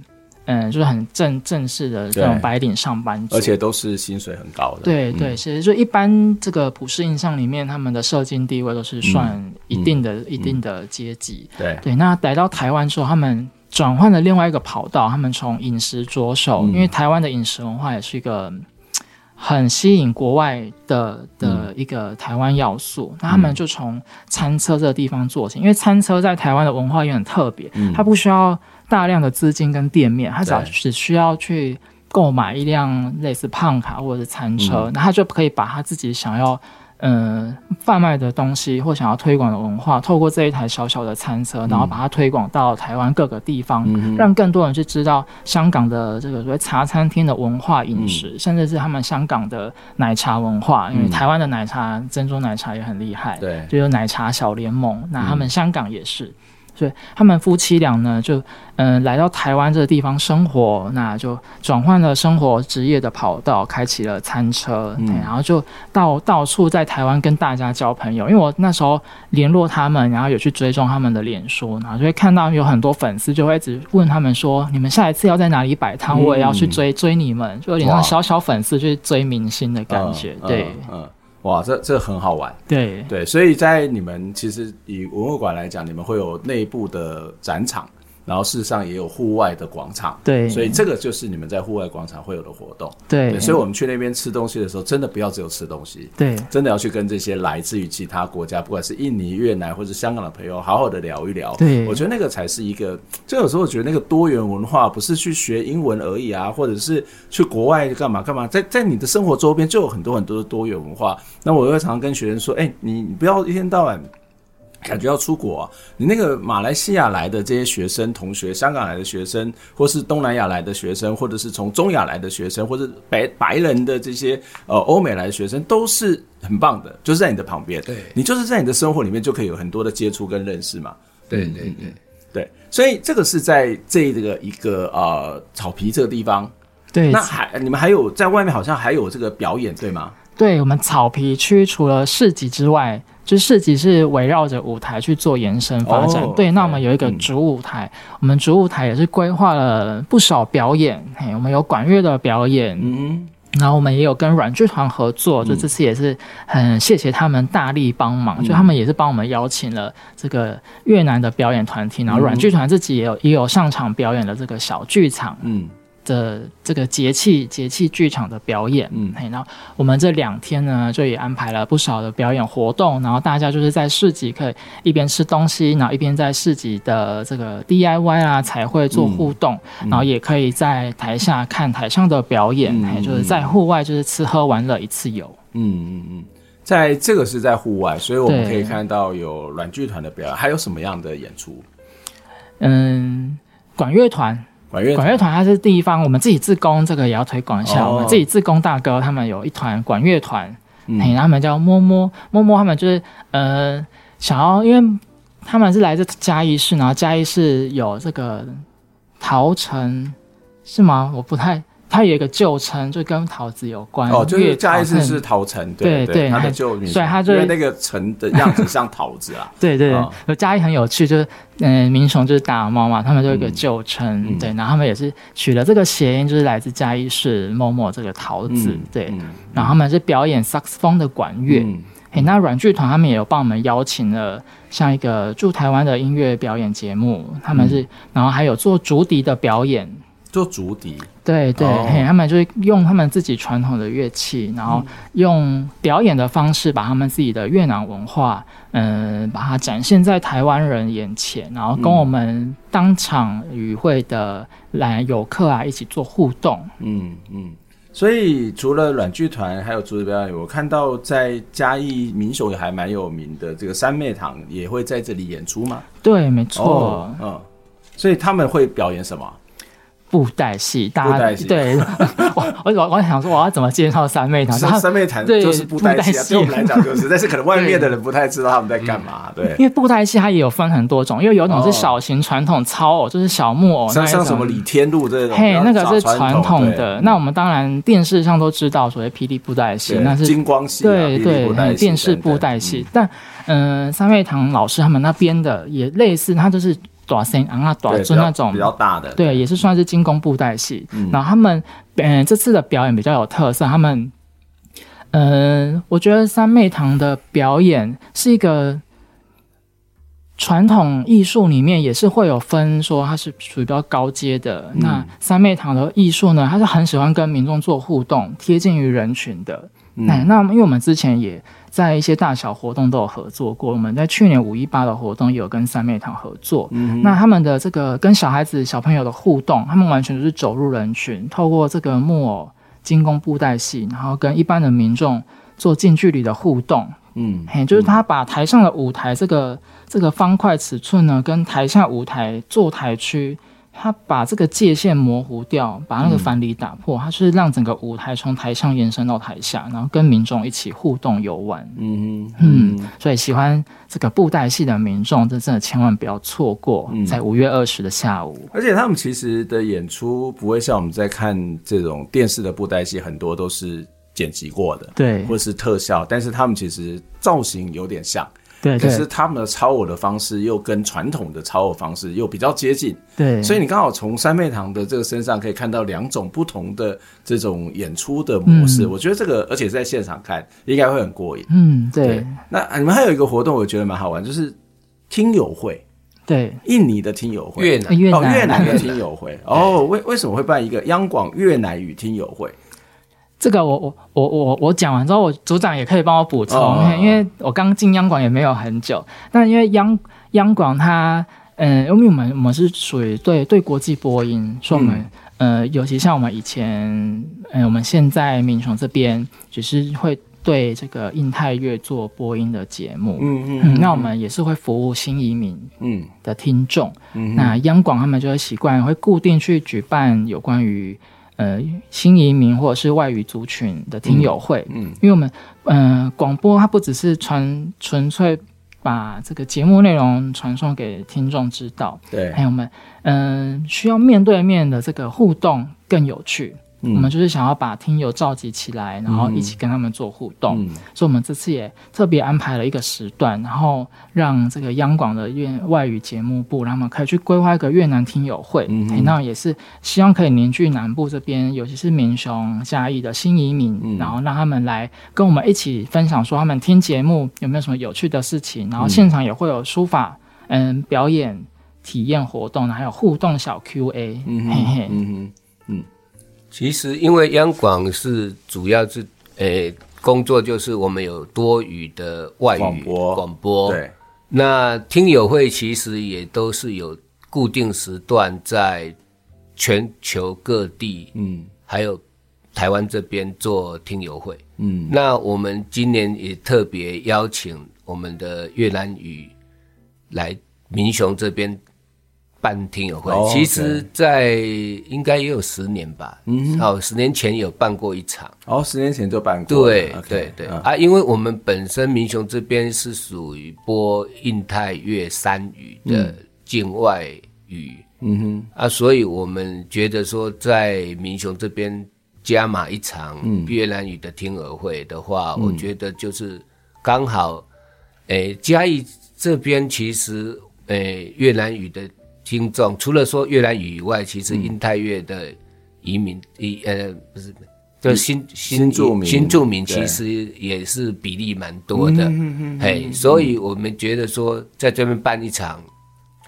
嗯，就是很正正式的这种白领上班族，而且都是薪水很高的。对对，其实、嗯、就一般这个普世印象里面，他们的社经地位都是算一定的、嗯、一定的阶级。对、嗯、对，那来到台湾之后，他们转换了另外一个跑道，他们从饮食着手，嗯、因为台湾的饮食文化也是一个。很吸引国外的的一个台湾要素，嗯、那他们就从餐车这个地方做起，因为餐车在台湾的文化也很特别，嗯、它不需要大量的资金跟店面，它只要只需要去购买一辆类似胖卡或者是餐车，嗯、那他就可以把他自己想要。嗯，贩卖的东西或想要推广的文化，透过这一台小小的餐车，然后把它推广到台湾各个地方，嗯、让更多人去知道香港的这个所谓茶餐厅的文化饮食，嗯、甚至是他们香港的奶茶文化。嗯、因为台湾的奶茶珍珠奶茶也很厉害，对，就有奶茶小联盟，那他们香港也是。对，他们夫妻俩呢，就嗯、呃、来到台湾这个地方生活，那就转换了生活职业的跑道，开启了餐车，嗯、然后就到到处在台湾跟大家交朋友。因为我那时候联络他们，然后有去追踪他们的脸书，然后就会看到有很多粉丝就会一直问他们说：“你们下一次要在哪里摆摊？我也要去追、嗯、追你们。”就有点像小小粉丝去追明星的感觉，哇对。嗯嗯哇，这这很好玩，对对，所以在你们其实以文物馆来讲，你们会有内部的展场。然后事实上也有户外的广场，对，所以这个就是你们在户外广场会有的活动，对，对。所以我们去那边吃东西的时候，真的不要只有吃东西，对，真的要去跟这些来自于其他国家，不管是印尼、越南或者香港的朋友，好好的聊一聊。对，我觉得那个才是一个，就有时候我觉得那个多元文化不是去学英文而已啊，或者是去国外干嘛干嘛，在在你的生活周边就有很多很多的多元文化。那我会常常跟学生说，哎，你你不要一天到晚。感觉要出国啊，你那个马来西亚来的这些学生同学，香港来的学生，或是东南亚来的学生，或者是从中亚来的学生，或者白白人的这些呃欧美来的学生，都是很棒的，就是在你的旁边，对，你就是在你的生活里面就可以有很多的接触跟认识嘛。对对对。对，所以这个是在这个一个呃草皮这个地方，对，那还你们还有在外面好像还有这个表演对吗？对，我们草皮区除了市集之外。就市集是围绕着舞台去做延伸发展，哦、对。那我们有一个主舞台，嗯、我们主舞台也是规划了不少表演。嘿，我们有管乐的表演，嗯，然后我们也有跟软剧团合作，就这次也是很谢谢他们大力帮忙，嗯、就他们也是帮我们邀请了这个越南的表演团体，然后软剧团自己也有也有上场表演的这个小剧场，嗯。的这个节气节气剧场的表演，嗯，嘿，然后我们这两天呢，就也安排了不少的表演活动，然后大家就是在市集可以一边吃东西，然后一边在市集的这个 DIY 啊彩绘做互动，嗯、然后也可以在台下看台上的表演，嗯、嘿，就是在户外就是吃喝玩乐一次游，嗯嗯嗯，在这个是在户外，所以我们可以看到有软剧团的表演，还有什么样的演出？嗯，管乐团。管乐管乐团它是地方，我们自己自工，这个也要推广一下。哦、我们自己自工大哥他们有一团管乐团，嗯，他们叫摸摸摸摸，他们就是呃想要，因为他们是来自嘉义市，然后嘉义市有这个桃城是吗？我不太。它有一个旧称，就跟桃子有关。哦，就是嘉义市是桃城，对对，它的旧名。所以它就因为那个城的样子像桃子啊。对对，对，嘉义很有趣，就是嗯，民雄就是打猫嘛，他们就有一个旧称，嗯，对，然后他们也是取了这个谐音，就是来自嘉义市某某这个桃子，嗯，对，嗯，然后他们是表演萨克斯风的管乐。嗯，嘿，那软剧团他们也有帮我们邀请了像一个驻台湾的音乐表演节目，他们是，然后还有做竹笛的表演。做竹笛，对对、哦嘿，他们就是用他们自己传统的乐器，然后用表演的方式把他们自己的越南文化，嗯、呃，把它展现在台湾人眼前，然后跟我们当场与会的来游客啊一起做互动。嗯嗯，所以除了软剧团还有竹子表演，我看到在嘉义民雄也还蛮有名的这个三妹堂也会在这里演出吗？对，没错。哦、嗯，所以他们会表演什么？布袋戏，大家对 我我我我想说，我要怎么介绍三妹堂？三妹堂就是布袋戏啊，对我们来讲就是，但是可能外面的人不太知道他们在干嘛。对，因为布袋戏它也有分很多种，因为有一种是小型传统操偶，就是小木偶，像像什么李天禄这种，嘿，那个是传统的。那我们当然电视上都知道，所谓霹雳布袋戏，那是金光戏，对对，电视布袋戏。但嗯，三妹堂老师他们那边的也类似，他就是。大声啊，大就那种比较大的，对，也是算是精工布袋戏。然后他们，嗯，这次的表演比较有特色。他们，嗯，我觉得三妹堂的表演是一个传统艺术里面也是会有分，说它是属于比较高阶的。那三妹堂的艺术呢，它是很喜欢跟民众做互动，贴近于人群的。哎，那因为我们之前也。在一些大小活动都有合作过，我们在去年五一八的活动也有跟三妹堂合作。嗯，那他们的这个跟小孩子、小朋友的互动，他们完全就是走入人群，透过这个木偶、精工布袋戏，然后跟一般的民众做近距离的互动。嗯，嘿，就是他把台上的舞台这个这个方块尺寸呢，跟台下舞台坐台区。他把这个界限模糊掉，把那个藩篱打破，他、嗯、是让整个舞台从台上延伸到台下，然后跟民众一起互动游玩。嗯嗯，所以喜欢这个布袋戏的民众，这真的千万不要错过，嗯、在五月二十的下午。而且他们其实的演出不会像我们在看这种电视的布袋戏，很多都是剪辑过的，对，或是特效，但是他们其实造型有点像。对，可是他们的超我的方式又跟传统的操偶方式又比较接近，对，所以你刚好从三妹堂的这个身上可以看到两种不同的这种演出的模式。嗯、我觉得这个，而且在现场看应该会很过瘾。嗯，对。对那你们还有一个活动，我觉得蛮好玩，就是听友会。对，印尼的听友会，越南哦，越南的听友会。哦，为为什么会办一个央广越南语听友会？这个我我我我我讲完之后，我组长也可以帮我补充，哦、因为我刚进央广也没有很久。那因为央央广它，嗯，因为我们我们是属于对对国际播音，所以我们、嗯、呃，尤其像我们以前，嗯，我们现在民雄这边只是会对这个印太乐做播音的节目，嗯嗯，嗯，那我们也是会服务新移民嗯的听众，嗯，那央广他们就会习惯会固定去举办有关于。呃，新移民或者是外语族群的听友会，嗯，嗯，因为我们，嗯、呃，广播它不只是传纯粹把这个节目内容传送给听众知道，对，还有我们，嗯、呃，需要面对面的这个互动更有趣。嗯、我们就是想要把听友召集起来，然后一起跟他们做互动。嗯、所以，我们这次也特别安排了一个时段，然后让这个央广的越外语节目部，让他们可以去规划一个越南听友会。嗯，那也是希望可以凝聚南部这边，尤其是民雄嘉义的新移民，嗯，然后让他们来跟我们一起分享，说他们听节目有没有什么有趣的事情。然后现场也会有书法，嗯，表演体验活动，还有互动小 Q&A。嗯嘿嘿，嗯哼，嗯。其实，因为央广是主要是，诶、欸，工作就是我们有多语的外语广播，广播。对，那听友会其实也都是有固定时段，在全球各地，嗯，还有台湾这边做听友会，嗯。那我们今年也特别邀请我们的越南语来民雄这边办听友会。哦、其实，在应该也有十年吧，嗯，好，十年前有办过一场。哦，十年前就办过。对对对、嗯、啊，因为我们本身民雄这边是属于播印太粤三语的境外语，嗯哼，啊，所以我们觉得说在民雄这边加码一场越南语的听友会的话，嗯、我觉得就是刚好，诶，嘉义这边其实。诶，越南语的听众，除了说越南语以外，其实印太越的移民，移、嗯、呃不是，就新新住民，新住民其实也是比例蛮多的，嘿，所以我们觉得说在这边办一场，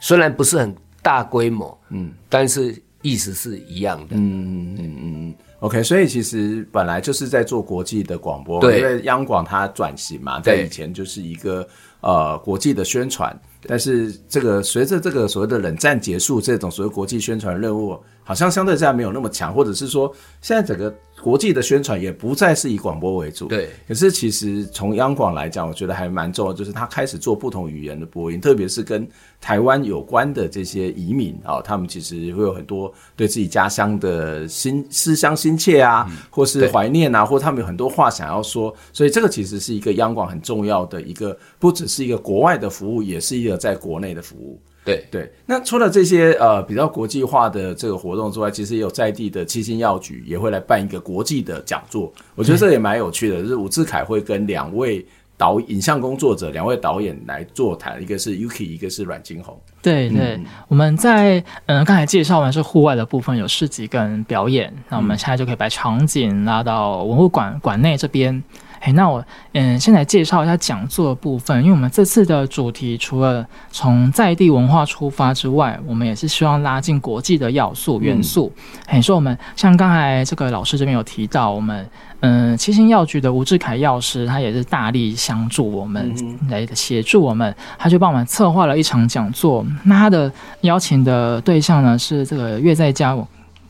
虽然不是很大规模，嗯，但是意思是一样的，嗯嗯嗯嗯。OK，所以其实本来就是在做国际的广播，对，因为央广它转型嘛，在以前就是一个呃国际的宣传。但是这个随着这个所谓的冷战结束，这种所谓国际宣传任务好像相对这样没有那么强，或者是说现在整个国际的宣传也不再是以广播为主。对。可是其实从央广来讲，我觉得还蛮重要，就是他开始做不同语言的播音，特别是跟台湾有关的这些移民啊，他们其实会有很多对自己家乡的心思乡心切啊，或是怀念啊，或他们有很多话想要说，所以这个其实是一个央广很重要的一个，不只是一个国外的服务，也是一个。在国内的服务，对对。那除了这些呃比较国际化的这个活动之外，其实也有在地的七星药局也会来办一个国际的讲座，我觉得这也蛮有趣的。就是伍志凯会跟两位导影像工作者，两位导演来座谈，一个是 Yuki，一个是阮金红。对对，嗯、我们在嗯、呃、刚才介绍完是户外的部分，有市集跟表演，那我们现在就可以把场景拉到文物馆馆内这边。哎，那我嗯，先来介绍一下讲座的部分。因为我们这次的主题除了从在地文化出发之外，我们也是希望拉近国际的要素元素。哎、嗯，说我们像刚才这个老师这边有提到，我们嗯七星药局的吴志凯药师，他也是大力相助我们，来协助我们，他就帮我们策划了一场讲座。那他的邀请的对象呢是这个乐在家。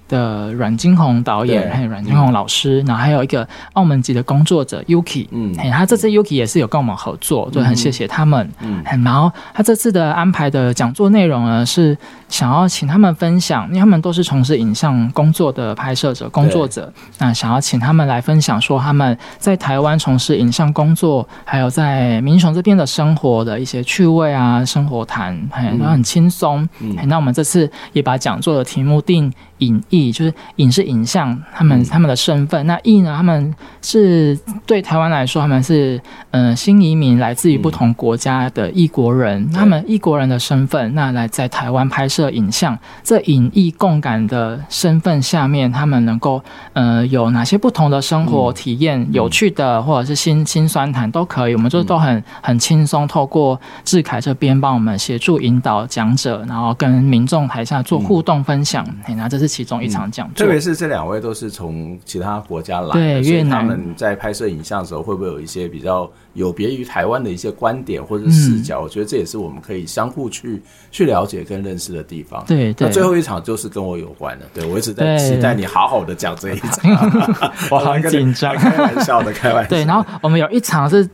的阮金红导演，还有阮金红老师，嗯、然后还有一个澳门籍的工作者 Yuki，嗯，他这次 Yuki 也是有跟我们合作，就很谢谢他们，嗯，然后他这次的安排的讲座内容呢，是想要请他们分享，因为他们都是从事影像工作的拍摄者、工作者，那想要请他们来分享说他们在台湾从事影像工作，还有在民雄这边的生活的一些趣味啊，生活谈，很都很轻松，嗯，那我们这次也把讲座的题目定。影艺就是影是影像，他们他们的身份。那艺呢？他们是对台湾来说，他们是嗯、呃、新移民，来自于不同国家的异国人。他们异国人的身份，那来在台湾拍摄影像，这影艺共感的身份下面，他们能够呃有哪些不同的生活体验？有趣的，或者是辛辛酸谈都可以。我们就都很很轻松，透过志凯这边帮我们协助引导讲者，然后跟民众台下做互动分享。那这是。其中一场讲座，特别是这两位都是从其他国家来的，对，越南，他们在拍摄影像的时候，会不会有一些比较有别于台湾的一些观点或者视角？我觉得这也是我们可以相互去去了解跟认识的地方。对，那最后一场就是跟我有关的，对，我一直在期待你好好的讲这一场，我好紧张，开玩笑的，开玩笑。对，然后我们有一场是。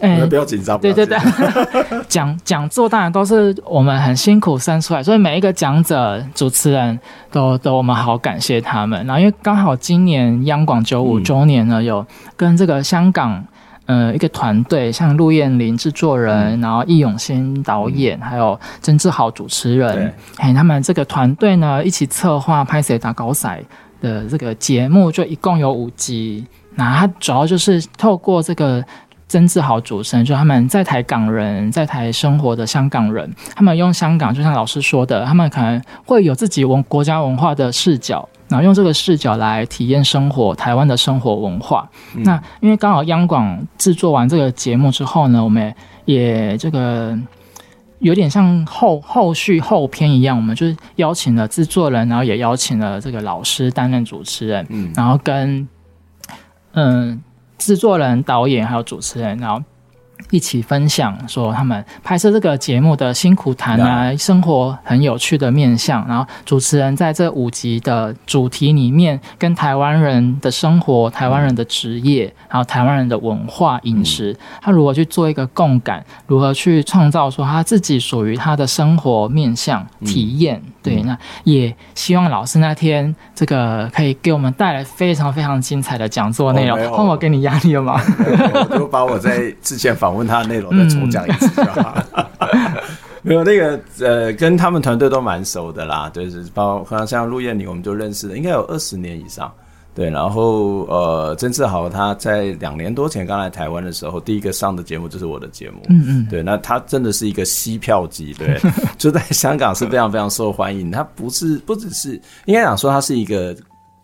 哎，不要紧张。对对对，讲讲座当然都是我们很辛苦生出来，所以每一个讲者、主持人都都我们好感谢他们。然后因为刚好今年央广九五周年呢，有跟这个香港呃一个团队，像陆燕玲制作人，然后易永新导演，还有曾志豪主持人，哎，他们这个团队呢一起策划拍摄打高赛的这个节目，就一共有五集。那它主要就是透过这个。曾志豪主持人，就他们在台港人，在台生活的香港人，他们用香港，就像老师说的，他们可能会有自己文国家文化的视角，然后用这个视角来体验生活，台湾的生活文化。嗯、那因为刚好央广制作完这个节目之后呢，我们也这个有点像后后续后篇一样，我们就是邀请了制作人，然后也邀请了这个老师担任主持人，嗯，然后跟嗯。制作人、导演还有主持人，然后一起分享说他们拍摄这个节目的辛苦谈啊，生活很有趣的面向。然后主持人在这五集的主题里面，跟台湾人的生活、台湾人的职业，然后台湾人的文化饮食，他如何去做一个共感，如何去创造说他自己属于他的生活面向体验。对，那也希望老师那天这个可以给我们带来非常非常精彩的讲座内容。换我给你压力了吗？我就把我在之前访问他的内容再重讲一次就好。没有那个呃，跟他们团队都蛮熟的啦，就是包括像陆燕妮，我们就认识了，应该有二十年以上。对，然后呃，曾志豪他在两年多前刚来台湾的时候，第一个上的节目就是我的节目。嗯嗯，对，那他真的是一个吸票机，对，就在香港是非常非常受欢迎。他不是不只是应该讲说他是一个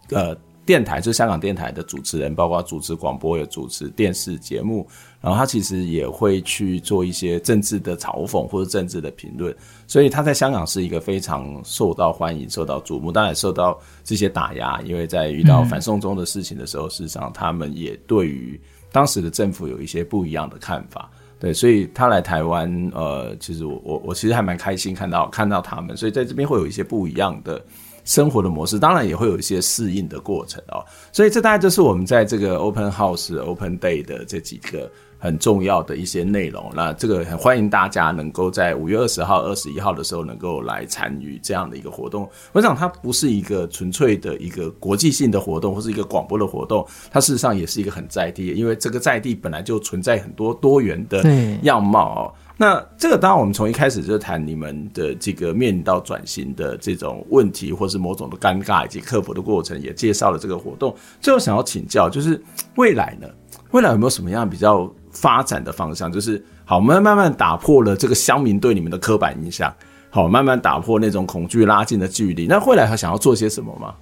呃电台，就是香港电台的主持人，包括主持广播也主持电视节目。然后他其实也会去做一些政治的嘲讽或者政治的评论，所以他在香港是一个非常受到欢迎、受到瞩目，当然受到这些打压。因为在遇到反送中的事情的时候，事实上他们也对于当时的政府有一些不一样的看法。对，所以他来台湾，呃，其实我我我其实还蛮开心看到看到他们，所以在这边会有一些不一样的生活的模式，当然也会有一些适应的过程哦。所以这大概就是我们在这个 Open House Open Day 的这几个。很重要的一些内容，那这个很欢迎大家能够在五月二十号、二十一号的时候能够来参与这样的一个活动。我想它不是一个纯粹的一个国际性的活动，或是一个广播的活动，它事实上也是一个很在地，因为这个在地本来就存在很多多元的样貌哦。那这个当然我们从一开始就谈你们的这个面临到转型的这种问题，或是某种的尴尬以及克服的过程，也介绍了这个活动。最后想要请教，就是未来呢？未来有没有什么样比较？发展的方向就是好，我们慢慢打破了这个乡民对你们的刻板印象，好，慢慢打破那种恐惧，拉近的距离。那未来还想要做些什么吗？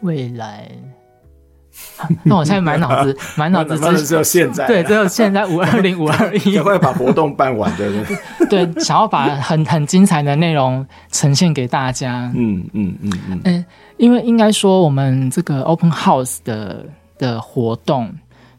未来，那我现在满脑子，满脑子只只有现在，对，只有现在五二零五二一，会把活动办完的，对，想要把很很精彩的内容呈现给大家。嗯嗯嗯嗯，嗯，因为应该说我们这个 Open House 的的活动。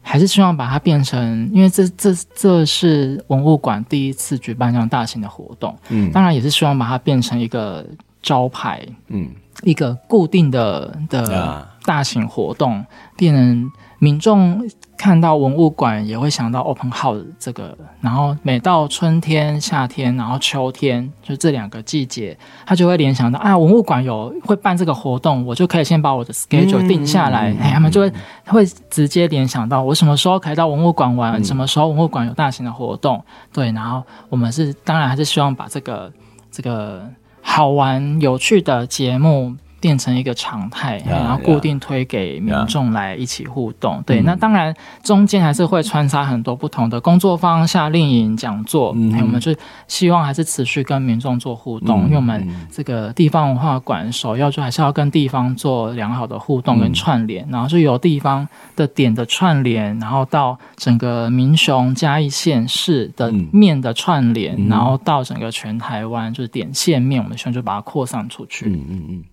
还是希望把它变成，因为这这这是文物馆第一次举办这样大型的活动，嗯，当然也是希望把它变成一个招牌，嗯，一个固定的的大型活动，变成民众。看到文物馆也会想到 Open House 这个，然后每到春天、夏天，然后秋天，就这两个季节，他就会联想到啊，文物馆有会办这个活动，我就可以先把我的 schedule 定下来，哎、嗯，他们就会会直接联想到我什么时候可以到文物馆玩，嗯、什么时候文物馆有大型的活动，对，然后我们是当然还是希望把这个这个好玩有趣的节目。变成一个常态然后固定推给民众来一起互动。对，嗯、那当然中间还是会穿插很多不同的工作坊、夏令营、讲座。嗯，我们就希望还是持续跟民众做互动，嗯、因为我们这个地方文化馆首要就还是要跟地方做良好的互动跟串联，嗯、然后就由地方的点的串联，然后到整个民雄嘉义县市的面的串联，嗯、然后到整个全台湾就是点线面，我们希望就把它扩散出去。嗯嗯嗯。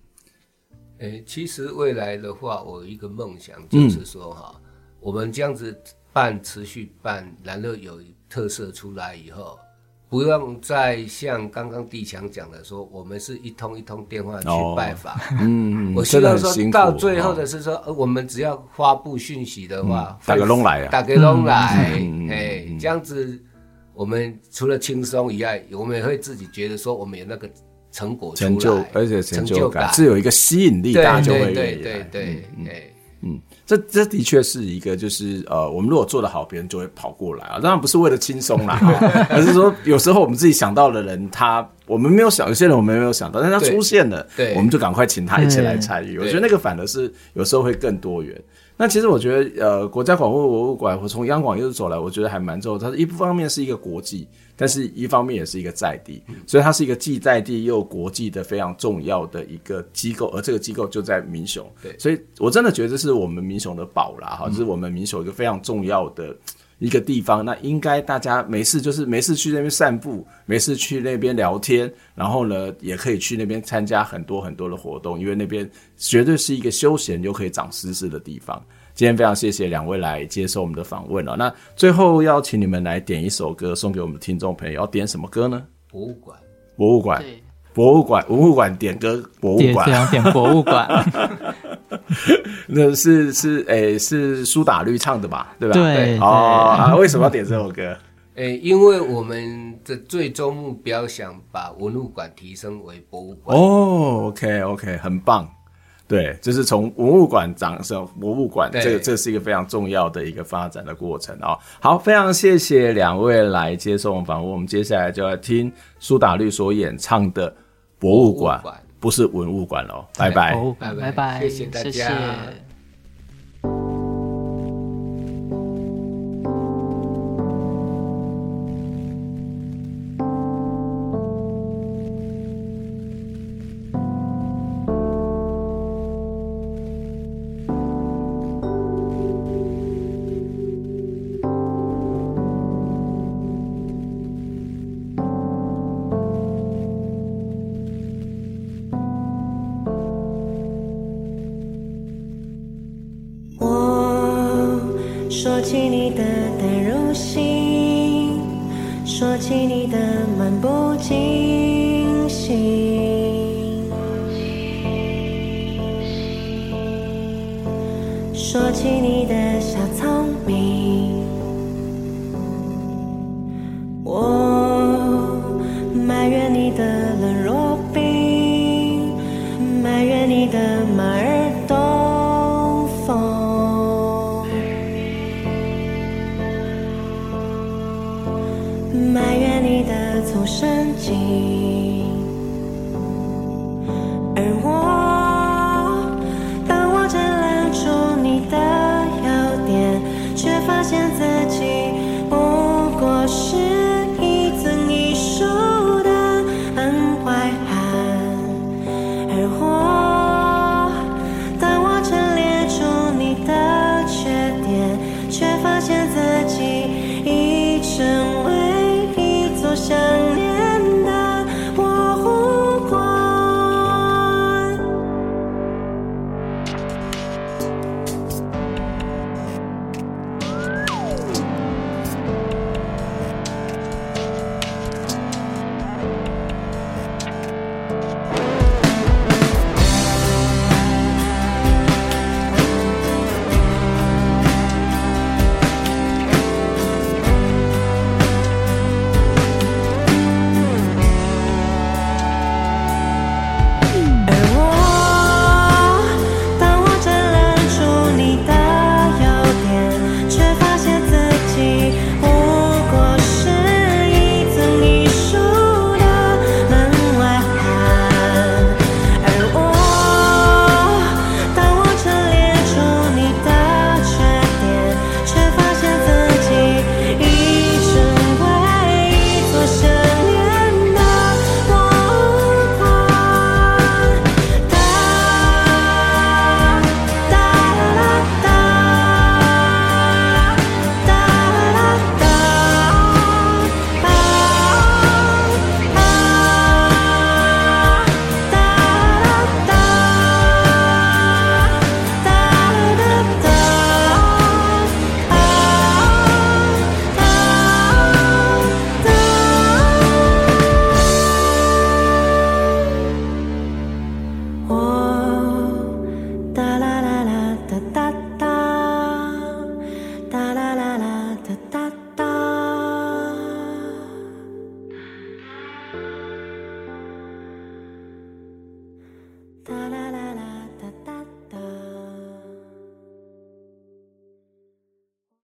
诶、欸，其实未来的话，我有一个梦想就是说，哈、嗯，我们这样子办，持续办，然后有特色出来以后，不用再像刚刚地强讲的说，我们是一通一通电话去拜访。嗯、哦，我希望说到最后的是说，哦、我们只要发布讯息的话，打个龙来啊，打个龙来，哎，这样子，我们除了轻松以外，我们也会自己觉得说，我们有那个。成果成就，而且成就感是有一个吸引力，大家就会对对对，嗯嗯，这这的确是一个，就是呃，我们如果做得好，别人就会跑过来啊。当然不是为了轻松啦，而是说有时候我们自己想到的人，他我们没有想，有些人我们没有想到，但他出现了，对，我们就赶快请他一起来参与。我觉得那个反而是有时候会更多元。那其实我觉得，呃，国家广播博物馆，我从央广一路走来，我觉得还蛮重要。它一方面是一个国际，但是一方面也是一个在地，所以它是一个既在地又国际的非常重要的一个机构。而这个机构就在民雄，对，所以我真的觉得这是我们民雄的宝啦，哈，这是我们民雄一个非常重要的一个地方。那应该大家没事就是没事去那边散步，没事去那边聊天，然后呢，也可以去那边参加很多很多的活动，因为那边绝对是一个休闲又可以长知识的地方。今天非常谢谢两位来接受我们的访问了。那最后要请你们来点一首歌送给我们听众朋友，要点什么歌呢？博物馆，博物馆，博物馆，博物馆点歌，博物馆，点博物馆。那是是诶、欸，是苏打绿唱的吧？对吧？对，啊，为什么要点这首歌？诶、欸，因为我们的最终目标想把文物馆提升为博物馆。哦，OK OK，很棒。对，就是从文物馆长成博物馆，这个这是一个非常重要的一个发展的过程哦。好，非常谢谢两位来接受我们访问。我们接下来就要听苏打绿所演唱的《博物馆》，不是文物馆喽。拜拜，拜拜，谢谢大家。谢谢